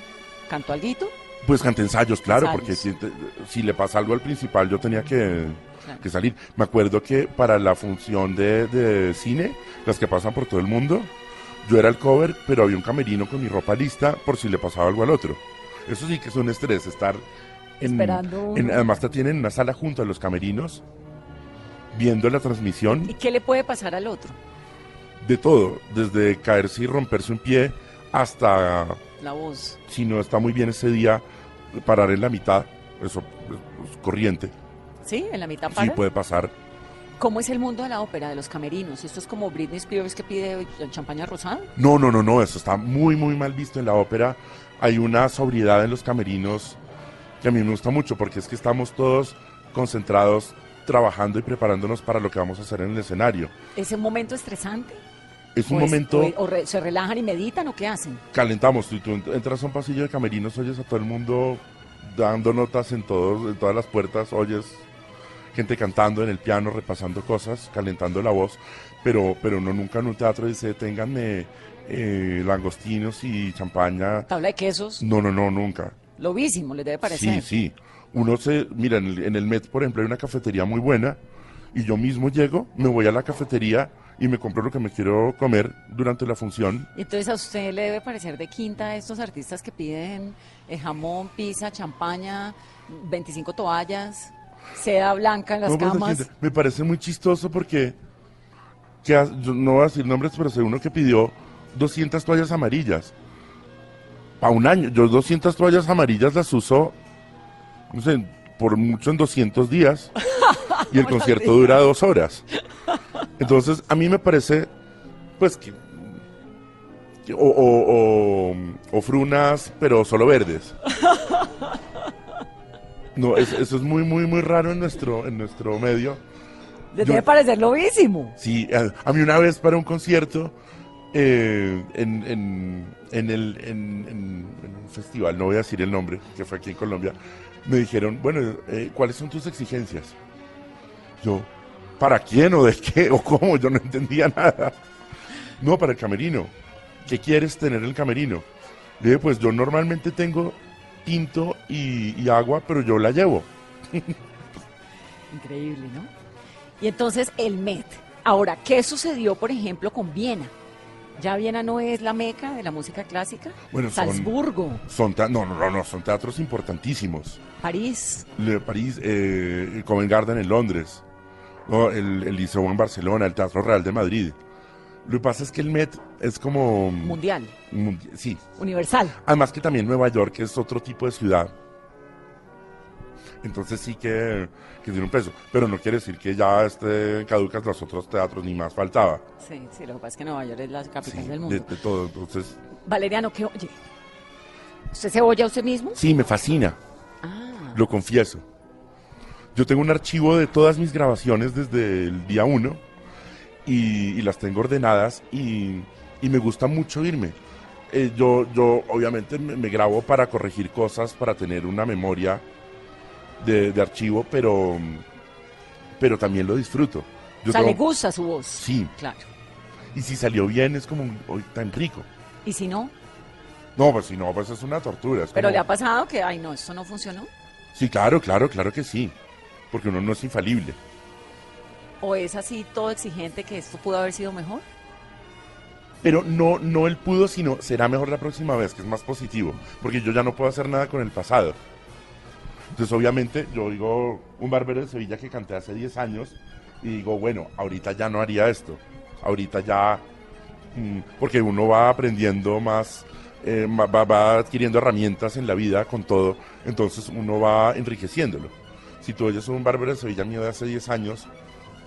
¿cantó alguito? Pues canté ensayos, claro, Ensayos. porque si, te- si le pasa algo al principal yo tenía que, Claro. que salir. Me acuerdo que para la función de, de cine, las que pasan por todo el mundo, yo era el cover, pero había un camerino con mi ropa lista por si le pasaba algo al otro. Eso sí que es un estrés, estar en... Esperando en- además te tienen en una sala junto a los camerinos, viendo la transmisión ¿Y qué le puede pasar al otro? de todo, desde caerse y romperse un pie hasta La voz. si no está muy bien ese día, parar en la mitad, eso es corriente, ¿Sí? En la mitad sí para. puede pasar. ¿Cómo es el mundo de la ópera, de los camerinos? ¿Esto es como Britney Spears que pide champaña rosada? No, no, no, no, eso está muy, muy mal visto en la ópera. Hay una sobriedad en los camerinos que a mí me gusta mucho porque es que estamos todos concentrados trabajando y preparándonos para lo que vamos a hacer en el escenario. ¿Es un momento estresante? Es un ¿O es- momento, o- o re- se relajan y meditan o qué hacen? calentamos, tú, tú entras a un pasillo de camerinos, oyes a todo el mundo dando notas en, todos, en todas las puertas, oyes gente cantando en el piano, repasando cosas, calentando la voz, pero, pero uno nunca en un teatro dice, ténganme eh, langostinos y champaña. Tabla de quesos, No, no, no, nunca. lobísimo, les debe parecer. Sí, sí. Uno se, mira, en el, en el Met, por ejemplo, hay una cafetería muy buena y yo mismo llego, me voy a la cafetería y me compro lo que me quiero comer durante la función. Entonces a usted le debe parecer de quinta a estos artistas que piden eh, jamón, pizza, champaña, 25 toallas, seda blanca en las No, camas. me parece muy chistoso porque, que yo no voy a decir nombres, pero sé uno que pidió 200 toallas amarillas. Para un año, yo 200 toallas amarillas las uso, no sé, por mucho en 200 días. [laughs] Y el concierto dura dos horas. Entonces, a mí me parece, pues, que... que- o, o- o- o frunas, pero solo verdes. No, es- eso es muy, muy, muy raro en nuestro, en nuestro medio. Le debe parecer lobísimo. Sí, a, a mí una vez para un concierto eh, en, en, en el, en, en- en un festival, no voy a decir el nombre, que fue aquí en Colombia, me dijeron, bueno, eh, ¿cuáles son tus exigencias? Yo, ¿para quién o de qué o cómo? Yo no entendía nada. No, para el camerino. ¿Qué quieres tener en el camerino? Le dije, pues yo normalmente tengo tinto y, y agua, pero yo la llevo. Increíble, ¿no? Y entonces el Met. Ahora, ¿qué sucedió, por ejemplo, con Viena? ¿Ya Viena no es la meca de la música clásica? Bueno, son- Salzburgo, Son ta- no, no, no, no, son teatros importantísimos. París. Le París, eh, Covent Garden en Londres, ¿no? el, el Liceo en Barcelona, el Teatro Real de Madrid. Lo que pasa es que el Met es como... Mundial, mundi- sí. universal. Además que también Nueva York es otro tipo de ciudad. Entonces sí que, que tiene un peso. Pero no quiere decir que ya esté caducas los otros teatros, ni más faltaba. Sí, sí, lo que pasa es que Nueva York es la capital Sí, del de, mundo. de todo. Entonces, Valeriano, ¿qué oye? ¿Usted se oye a usted mismo? sí, me fascina. Ah, Lo confieso. Yo tengo un archivo de todas mis grabaciones desde el día uno y, y las tengo ordenadas y, y me gusta mucho irme. Eh, yo, yo obviamente me, me grabo para corregir cosas, para tener una memoria de, de archivo, pero, pero también lo disfruto. Yo o sea, le gusta su voz. Sí, Claro. y si salió bien es como hoy tan rico. ¿Y si no? No, pues si no, pues es una tortura. es ¿Pero como- le ha pasado que, ay, no, esto no funcionó? Sí, claro, claro, claro que sí. Porque uno no es infalible. ¿O es así todo exigente que esto pudo haber sido mejor? Pero no, no él pudo, sino será mejor la próxima vez, que es más positivo. Porque yo ya no puedo hacer nada con el pasado. Entonces, obviamente, yo digo, un barbero de Sevilla que canté hace 10 años, y digo, bueno, ahorita ya no haría esto. Ahorita ya. mm, porque uno va aprendiendo más, eh, va, va adquiriendo herramientas en la vida con todo, entonces uno va enriqueciéndolo. Si tú oyes un barbero de Sevilla mío de hace 10 años,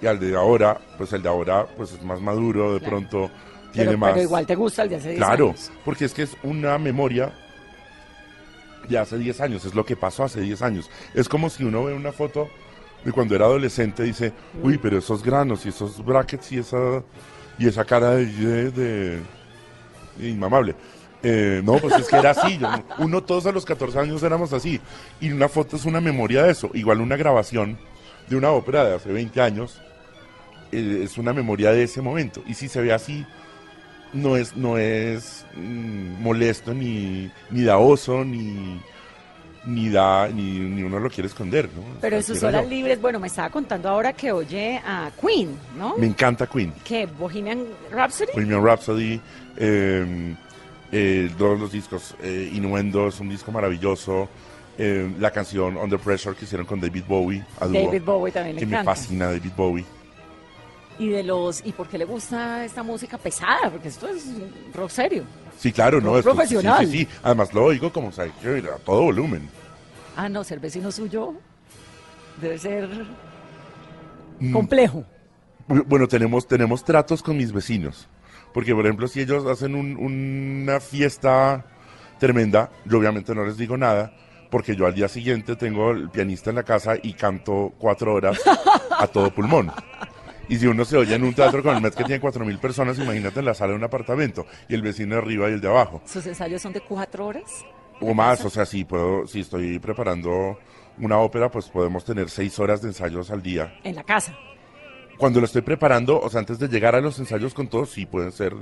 y al de ahora, pues el de ahora pues es más maduro, de Claro. pronto tiene pero, más... pero igual te gusta el de hace 10 Claro, años. porque es que es una memoria de hace 10 años, es lo que pasó hace 10 años. Es como si uno ve una foto de cuando era adolescente y dice, uy, pero esos granos y esos brackets y esa, y esa cara de, de- de- de inmamable. Eh, no, pues es que era así. yo- uno todos a los 14 años éramos así. Y una foto es una memoria de eso. Igual una grabación de una ópera de hace 20 años eh, es una memoria de ese momento. Y si se ve así, no es, no es mm, molesto, ni, ni da oso, ni, ni da, ni, ni uno lo quiere esconder, ¿no? Pero en sus horas libres, bueno, me estaba contando ahora que oye a Queen, ¿no? Me encanta Queen. ¿Qué? ¿Bohemian Rhapsody? Bohemian Rhapsody, eh, eh, todos los discos, eh, Innuendo es un disco maravilloso, eh, la canción Under Pressure que hicieron con David Bowie, a David Bowie también que me encanta. fascina David Bowie. Y de los y por qué le gusta esta música pesada, porque esto es rock serio. Sí, claro, no, Rock sí, profesional. Sí, sí, además lo oigo como, o sea, que a todo volumen. Ah, no, ser vecino suyo debe ser Mm. complejo. Bu- Bueno, tenemos, tenemos tratos con mis vecinos. Porque, por ejemplo, si ellos hacen un- una fiesta tremenda, yo obviamente no les digo nada, porque yo al día siguiente tengo el pianista en la casa y canto cuatro horas a todo pulmón. Y si uno se oye en un teatro con el Met que tiene cuatro mil personas, imagínate en la sala de un apartamento, y el vecino de arriba y el de abajo. Sus ensayos son de cuatro horas. O más, o sea, si puedo, si estoy preparando una ópera, pues podemos tener seis horas de ensayos al día. En la casa. Cuando lo estoy preparando, o sea, antes de llegar a los ensayos con todos, sí pueden ser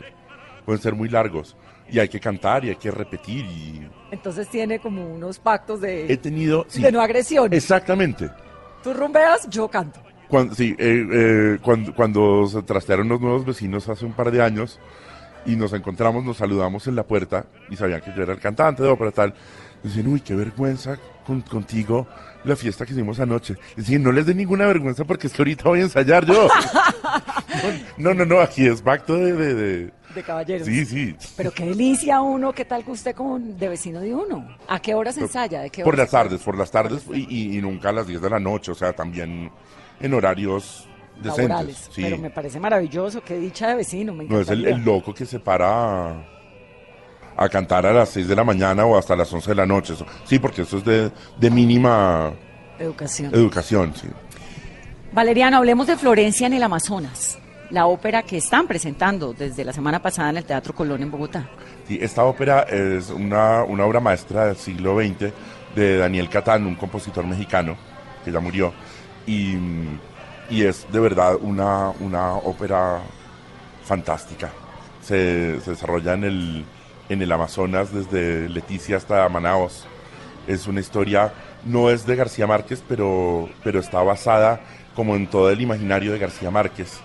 pueden ser muy largos. Y hay que cantar y hay que repetir y Entonces tiene como unos pactos de, he tenido... sí, de no agresión. Exactamente. Tú rumbeas, yo canto. Cuando, sí, eh, eh, cuando, cuando se trastearon los nuevos vecinos hace un par de años y nos encontramos, nos saludamos en la puerta y sabían que yo era el cantante de ópera tal. Dicen, uy, qué vergüenza con- contigo la fiesta que hicimos anoche. Dicen, no les dé ninguna vergüenza porque es que ahorita voy a ensayar yo. [laughs] no, no, no, aquí es pacto de... de, de- De caballeros. Sí, sí. Pero qué delicia uno, qué tal que usted con de vecino de uno. ¿A qué horas ensaya? ¿De qué Por horas las tardes, por las tardes y, y- y nunca a las 10 de la noche, o sea, también en horarios decentes. laborales? Sí. Pero me parece maravilloso, qué dicha de vecino, me No es el, el loco que se para a, cantar a las 6 de la mañana o hasta las 11 de la noche. Sí, porque eso es de, de mínima Educación. educación. Sí. Valeriano, hablemos de Florencia en el Amazonas, la ópera que están presentando desde la semana pasada en el Teatro Colón en Bogotá. Sí, esta ópera es una, una obra maestra del siglo XX de Daniel Catán, un compositor mexicano que ya murió. Y, y es de verdad una, una ópera fantástica. Se, se desarrolla en el, en el Amazonas desde Leticia hasta Manaos. Es una historia, no es de García Márquez, pero, pero está basada como en todo el imaginario de García Márquez.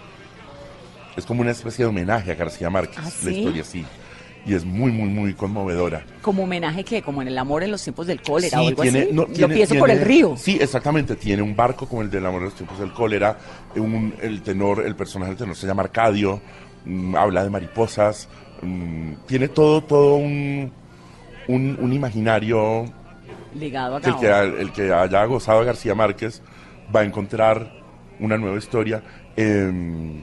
Es como una especie de homenaje a García Márquez, ¿Ah, la sí? historia sí. Y es muy, muy, muy conmovedora. Como homenaje que, como en el amor en los tiempos del cólera o Sí, algo tiene- así. no, tiene- pienso por tiene- el río. Sí, exactamente. Tiene un barco como el del amor de los tiempos del cólera. Un, el tenor, el personaje del tenor se llama Arcadio. mm, habla de mariposas. Mm, tiene todo, todo un, un, un imaginario Ligado a que el, que el que haya gozado a García Márquez va a encontrar una nueva historia em,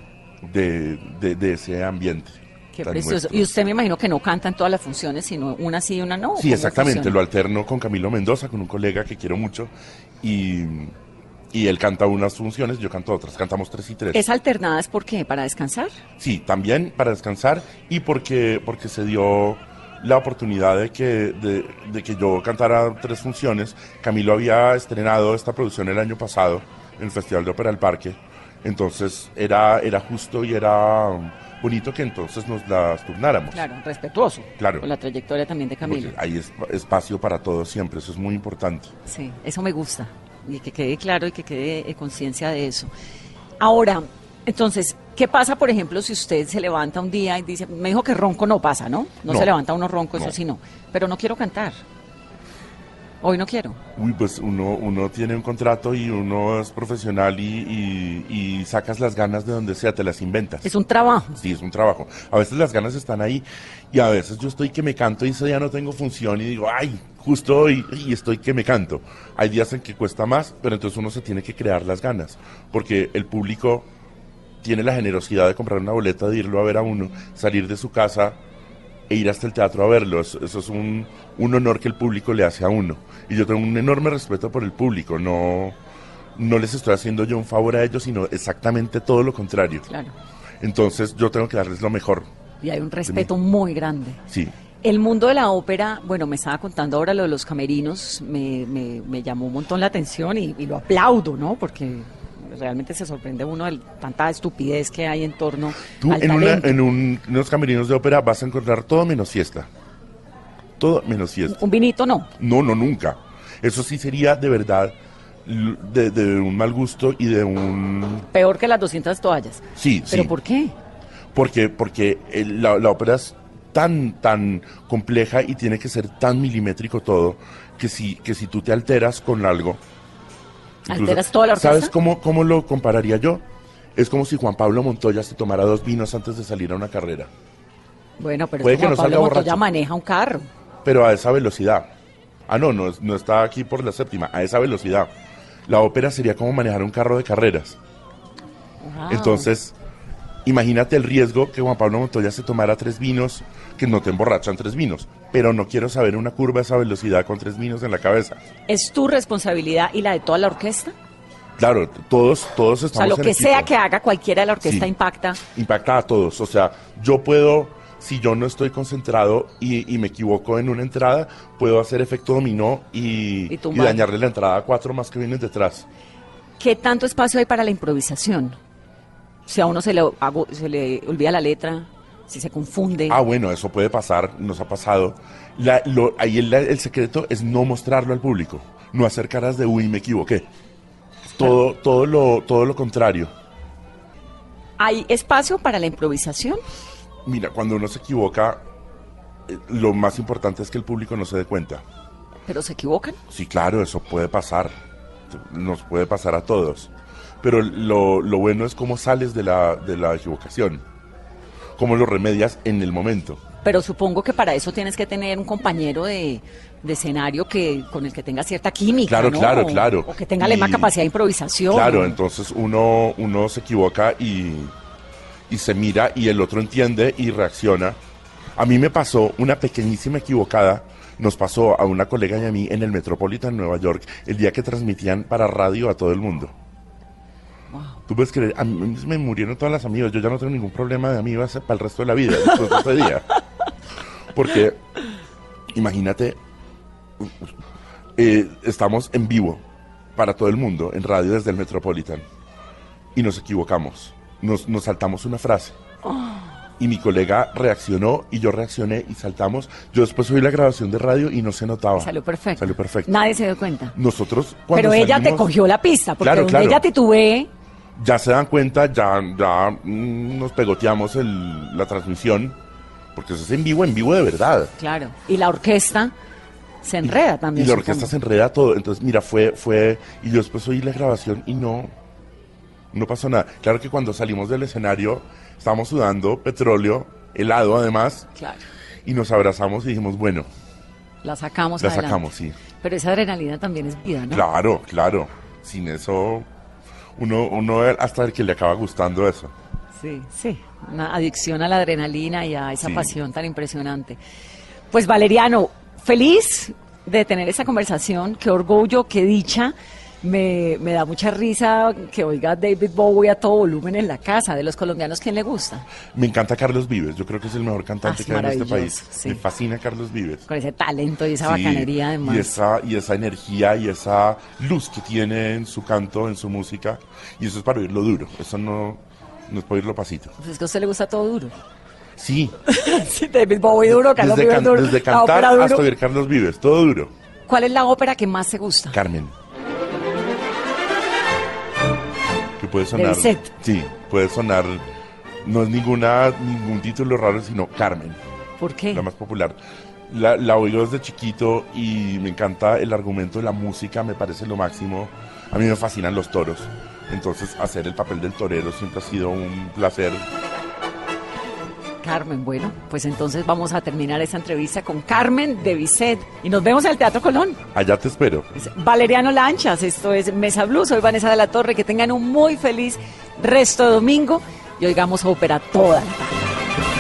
de, de- de ese ambiente. Qué precioso. nuestro. Y usted me imagino que no canta en todas las funciones, sino una sí y una no. Sí, ¿Cómo exactamente. funciona? Lo alterno con Camilo Mendoza, con un colega que quiero mucho. Y, y él canta unas funciones, yo canto otras. Cantamos tres y tres. ¿Es alternada es por qué? ¿Para descansar? Sí, también para descansar y porque, porque se dio la oportunidad de que, de, de que yo cantara tres funciones. Camilo había estrenado esta producción el año pasado en el Festival de Ópera del Parque. Entonces era, era justo y era bonito que entonces nos las turnáramos. Claro, respetuoso. Claro. Con la trayectoria también de Camilo. Porque hay es- espacio para todos siempre, eso es muy importante. Sí, eso me gusta. Y que quede claro y que quede eh, conciencia de eso. Ahora, entonces, ¿qué pasa, por ejemplo, si usted se levanta un día y dice, me dijo que ronco no pasa, ¿no? No, No. se levanta uno ronco, eso sí no. Pero no quiero cantar. Hoy no quiero. Uy, pues uno, uno tiene un contrato y uno es profesional y, y- y sacas las ganas de donde sea, te las inventas. Es un trabajo. Sí, es un trabajo. A veces las ganas están ahí y a veces yo estoy que me canto y ese día no tengo función y digo, ay, justo hoy y estoy que me canto. Hay días en que cuesta más, pero entonces uno se tiene que crear las ganas, porque el público tiene la generosidad de comprar una boleta, de irlo a ver a uno, salir de su casa e ir hasta el teatro a verlo. Eso, eso es un, un honor que el público le hace a uno. Y yo tengo un enorme respeto por el público, no, no les estoy haciendo yo un favor a ellos, sino exactamente todo lo contrario. Claro. Entonces yo tengo que darles lo mejor. Y hay un respeto muy grande. Sí. El mundo de la ópera, bueno, me estaba contando ahora lo de los camerinos, me, me- me llamó un montón la atención y, y lo aplaudo, ¿no? Porque realmente se sorprende uno de tanta estupidez que hay en torno Tú al en, una- en un- en unos camerinos de ópera vas a encontrar todo menos fiesta. Todo menos fiesta. Un vinito no. No, no, nunca. Eso sí sería de verdad de, de un mal gusto y de un... Peor que las 200 toallas. Sí, ¿Pero sí. por qué? Porque, porque el- la, la ópera es tan, tan compleja y tiene que ser tan milimétrico todo que si, que si tú te alteras con algo... ¿Alteras toda la orquesta? ¿Sabes cómo, cómo lo compararía yo? Es como si Juan Pablo Montoya se tomara dos vinos antes de salir a una carrera, Bueno, pero Puede es que que no Juan Pablo Montoya borracho. maneja un carro. pero a esa velocidad. Ah, no, no, no está aquí por la séptima, a esa velocidad. La ópera sería como manejar un carro de carreras. Wow. Entonces, imagínate el riesgo que Juan Pablo Montoya se tomara tres vinos, que no te emborrachan tres vinos, pero no quiero saber una curva a esa velocidad con tres vinos en la cabeza. ¿Es tu responsabilidad y la de toda la orquesta? Claro, todos, todos O estamos sea, lo en que equipo. sea que haga cualquiera de la orquesta Sí. impacta. Impacta a todos. O sea, yo puedo, si yo no estoy concentrado y, y me equivoco en una entrada, puedo hacer efecto dominó y, Y dañarle la entrada a cuatro más que vienen detrás. ¿Qué tanto espacio hay para la improvisación? Si a uno se le, hago- se le olvida la letra si se confunde. Ah, bueno, eso puede pasar, nos ha pasado. La- lo- ahí el, el secreto es no mostrarlo al público, no hacer caras de uy, me equivoqué. Todo, todo, lo, todo lo contrario. ¿Hay espacio para la improvisación? Mira, cuando uno se equivoca, eh, lo más importante es que el público no se dé cuenta. ¿Pero se equivocan? Sí, claro, eso puede pasar. Nos puede pasar a todos. Pero lo, lo bueno es cómo sales de la, de la equivocación. Cómo lo remedias en el momento. Pero supongo que para eso tienes que tener un compañero de, de escenario que con el que tenga cierta química, Claro, ¿no? claro, O- claro. O que tenga la misma capacidad de improvisación. Claro, entonces uno, uno se equivoca y, y se mira y el otro entiende y reacciona. A mí me pasó una pequeñísima equivocada, nos pasó a una colega y a mí en el Metropolitan Nueva York el día que transmitían para radio a todo el mundo. Tú puedes creer, a mí me murieron todas las amigas, yo ya no tengo ningún problema de amigas para el resto de la vida, después de ese día. Porque, imagínate, eh, estamos en vivo para todo el mundo en radio desde el Metropolitan y nos equivocamos. Nos, nos saltamos una frase. Y mi colega reaccionó y yo reaccioné y saltamos. Yo después oí la grabación de radio y no se notaba. Salió perfecto. Salió perfecto. Nadie se dio cuenta. Nosotros cuando Pero ella te salimos, cogió la pista, porque Claro, donde claro. ella titubee, Ya se dan cuenta, ya, ya mm, nos pegoteamos el- la transmisión. Porque eso es en vivo, en vivo de verdad. claro. Y la orquesta se enreda también. Y la orquesta se enreda todo. Entonces, mira, fue, fue, y yo después oí la grabación y no, no pasó nada. Claro que cuando salimos del escenario, estábamos sudando petróleo, helado además, Claro. y nos abrazamos y dijimos, bueno, La sacamos la adelante. sacamos, sí. Pero esa adrenalina también es vida, ¿no? Claro, claro. Sin eso, uno, uno hasta el que le acaba gustando eso. Sí, sí. Una adicción a la adrenalina y a esa Sí. pasión tan impresionante. Pues Valeriano, feliz de tener esta conversación. Qué orgullo, qué dicha. Me, me da mucha risa que oiga David Bowie a todo volumen en la casa. De los colombianos, ¿quién le gusta? Me encanta Carlos Vives, yo creo que es el mejor cantante Ah, que hay en este país. sí. Me fascina Carlos Vives. Con ese talento y esa Sí, bacanería además. Y esa, y esa energía y esa luz que tiene en su canto, en su música. Y eso es para oírlo duro. Eso no, no es para oírlo pasito. Pues es que a usted le gusta todo duro. Sí, [laughs] Sí, David Bowie duro, Carlos desde, Vives can- duro, desde cantar duro. hasta oír Carlos Vives, todo duro. ¿Cuál es la ópera que más te gusta? Carmen. Puede sonar. Bizet. Sí, puede sonar. No es ninguna, ningún título raro, sino Carmen. ¿Por qué? la más popular. La, la oigo desde chiquito y me encanta el argumento de la música, me parece lo máximo. A mí me fascinan los toros. Entonces, hacer el papel del torero siempre ha sido un placer. Carmen, bueno, pues entonces vamos a terminar esta entrevista con Carmen de Bizet y nos vemos en el Teatro Colón. Allá te espero. Es Valeriano Lanchas, esto es Mesa Blue, soy Vanessa de la Torre, que tengan un muy feliz resto de domingo y oigamos ópera toda la tarde.